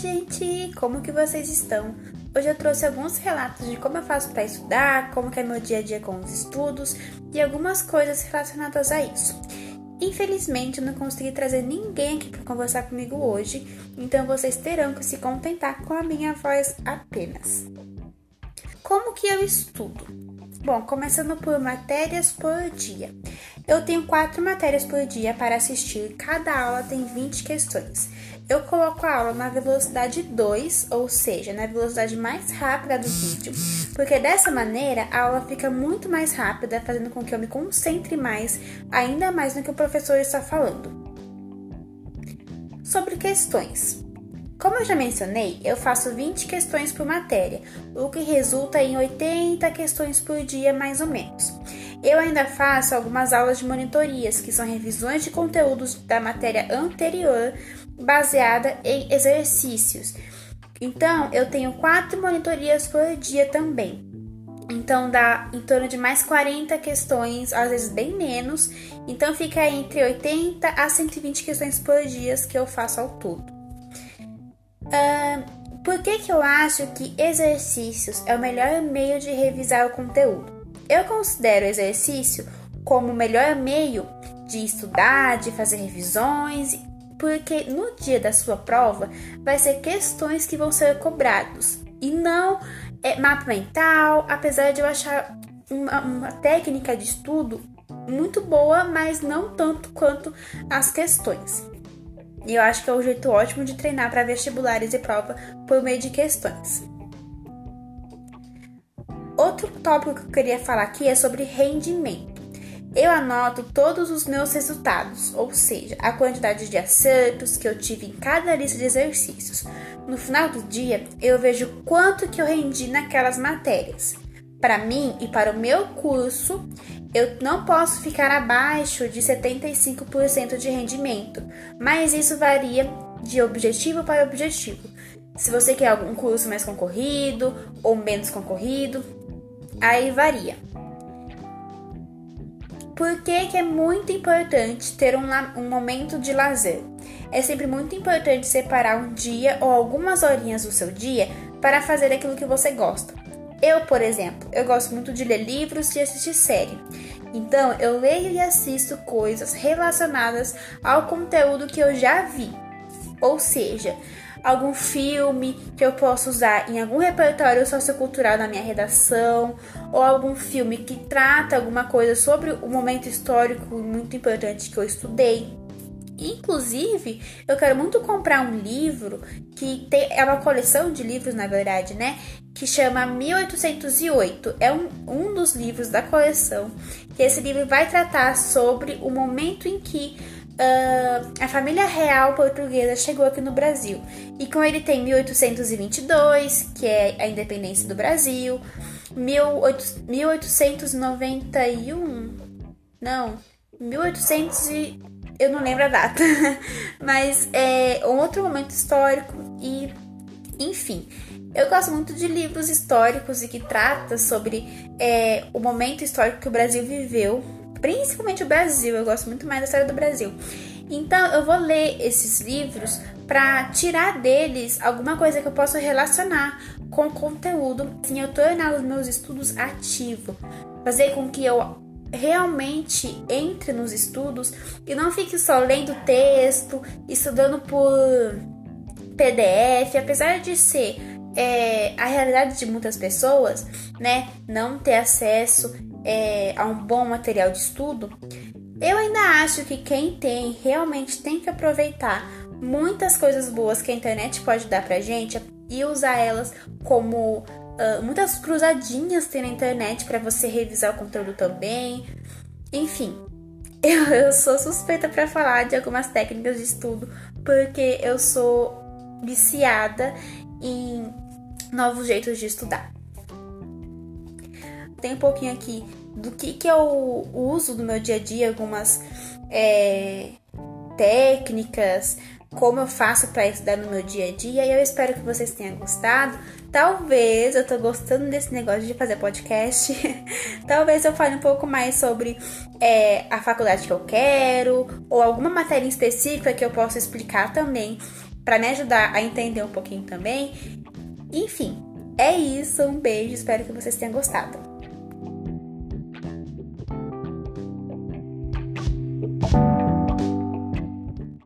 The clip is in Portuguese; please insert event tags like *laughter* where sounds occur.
gente! Como que vocês estão? Hoje eu trouxe alguns relatos de como eu faço para estudar, como é meu dia a dia com os estudos e algumas coisas relacionadas a isso. Infelizmente, eu não consegui trazer ninguém aqui para conversar comigo hoje, então vocês terão que se contentar com a minha voz apenas. Como que eu estudo? Bom, começando por matérias por dia. Eu tenho quatro matérias por dia para assistir, cada aula tem 20 questões. Eu coloco a aula na velocidade 2, ou seja, na velocidade mais rápida do vídeo, porque dessa maneira a aula fica muito mais rápida, fazendo com que eu me concentre mais, ainda mais no que o professor está falando. Sobre questões. Como eu já mencionei, eu faço 20 questões por matéria, o que resulta em 80 questões por dia, mais ou menos. Eu ainda faço algumas aulas de monitorias, que são revisões de conteúdos da matéria anterior baseada em exercícios. Então, eu tenho quatro monitorias por dia também. Então dá em torno de mais 40 questões, às vezes bem menos. Então fica entre 80 a 120 questões por dia que eu faço ao todo. Uh, por que, que eu acho que exercícios é o melhor meio de revisar o conteúdo? Eu considero exercício como o melhor meio de estudar, de fazer revisões porque no dia da sua prova vai ser questões que vão ser cobrados e não é, mapa mental, apesar de eu achar uma, uma técnica de estudo muito boa, mas não tanto quanto as questões. E eu acho que é um jeito ótimo de treinar para vestibulares e prova por meio de questões. Outro tópico que eu queria falar aqui é sobre rendimento. Eu anoto todos os meus resultados, ou seja, a quantidade de acertos que eu tive em cada lista de exercícios. No final do dia, eu vejo quanto que eu rendi naquelas matérias. Para mim e para o meu curso, eu não posso ficar abaixo de 75% de rendimento, mas isso varia de objetivo para objetivo. Se você quer algum curso mais concorrido ou menos concorrido, aí varia. Por que, que é muito importante ter um, um momento de lazer? É sempre muito importante separar um dia ou algumas horinhas do seu dia para fazer aquilo que você gosta. Eu, por exemplo, eu gosto muito de ler livros e assistir série. Então, eu leio e assisto coisas relacionadas ao conteúdo que eu já vi. Ou seja, algum filme que eu possa usar em algum repertório sociocultural na minha redação, ou algum filme que trata alguma coisa sobre o momento histórico muito importante que eu estudei. Inclusive, eu quero muito comprar um livro que tem, é uma coleção de livros, na verdade, né? Que chama 1808. É um, um dos livros da coleção. Que esse livro vai tratar sobre o momento em que uh, a família real portuguesa chegou aqui no Brasil. E com ele tem 1822, que é a independência do Brasil, 1891, não, 1800 e eu não lembro a data, *laughs* mas é um outro momento histórico e, enfim, eu gosto muito de livros históricos e que trata sobre é, o momento histórico que o Brasil viveu principalmente o Brasil. Eu gosto muito mais da história do Brasil. Então eu vou ler esses livros para tirar deles alguma coisa que eu possa relacionar com o conteúdo, assim eu tornar os meus estudos ativos, fazer com que eu realmente entre nos estudos e não fique só lendo texto, estudando por PDF, apesar de ser é, a realidade de muitas pessoas, né, não ter acesso é, a um bom material de estudo, eu ainda acho que quem tem realmente tem que aproveitar muitas coisas boas que a internet pode dar pra gente e usar elas como uh, muitas cruzadinhas tem na internet para você revisar o conteúdo também. Enfim, *laughs* eu, eu sou suspeita para falar de algumas técnicas de estudo porque eu sou viciada em novos jeitos de estudar tem um pouquinho aqui do que, que eu uso no meu dia a dia, algumas é, técnicas, como eu faço para estudar no meu dia a dia, e eu espero que vocês tenham gostado. Talvez eu tô gostando desse negócio de fazer podcast. *laughs* Talvez eu fale um pouco mais sobre é, a faculdade que eu quero, ou alguma matéria específica que eu possa explicar também. para me ajudar a entender um pouquinho também. Enfim, é isso. Um beijo, espero que vocês tenham gostado.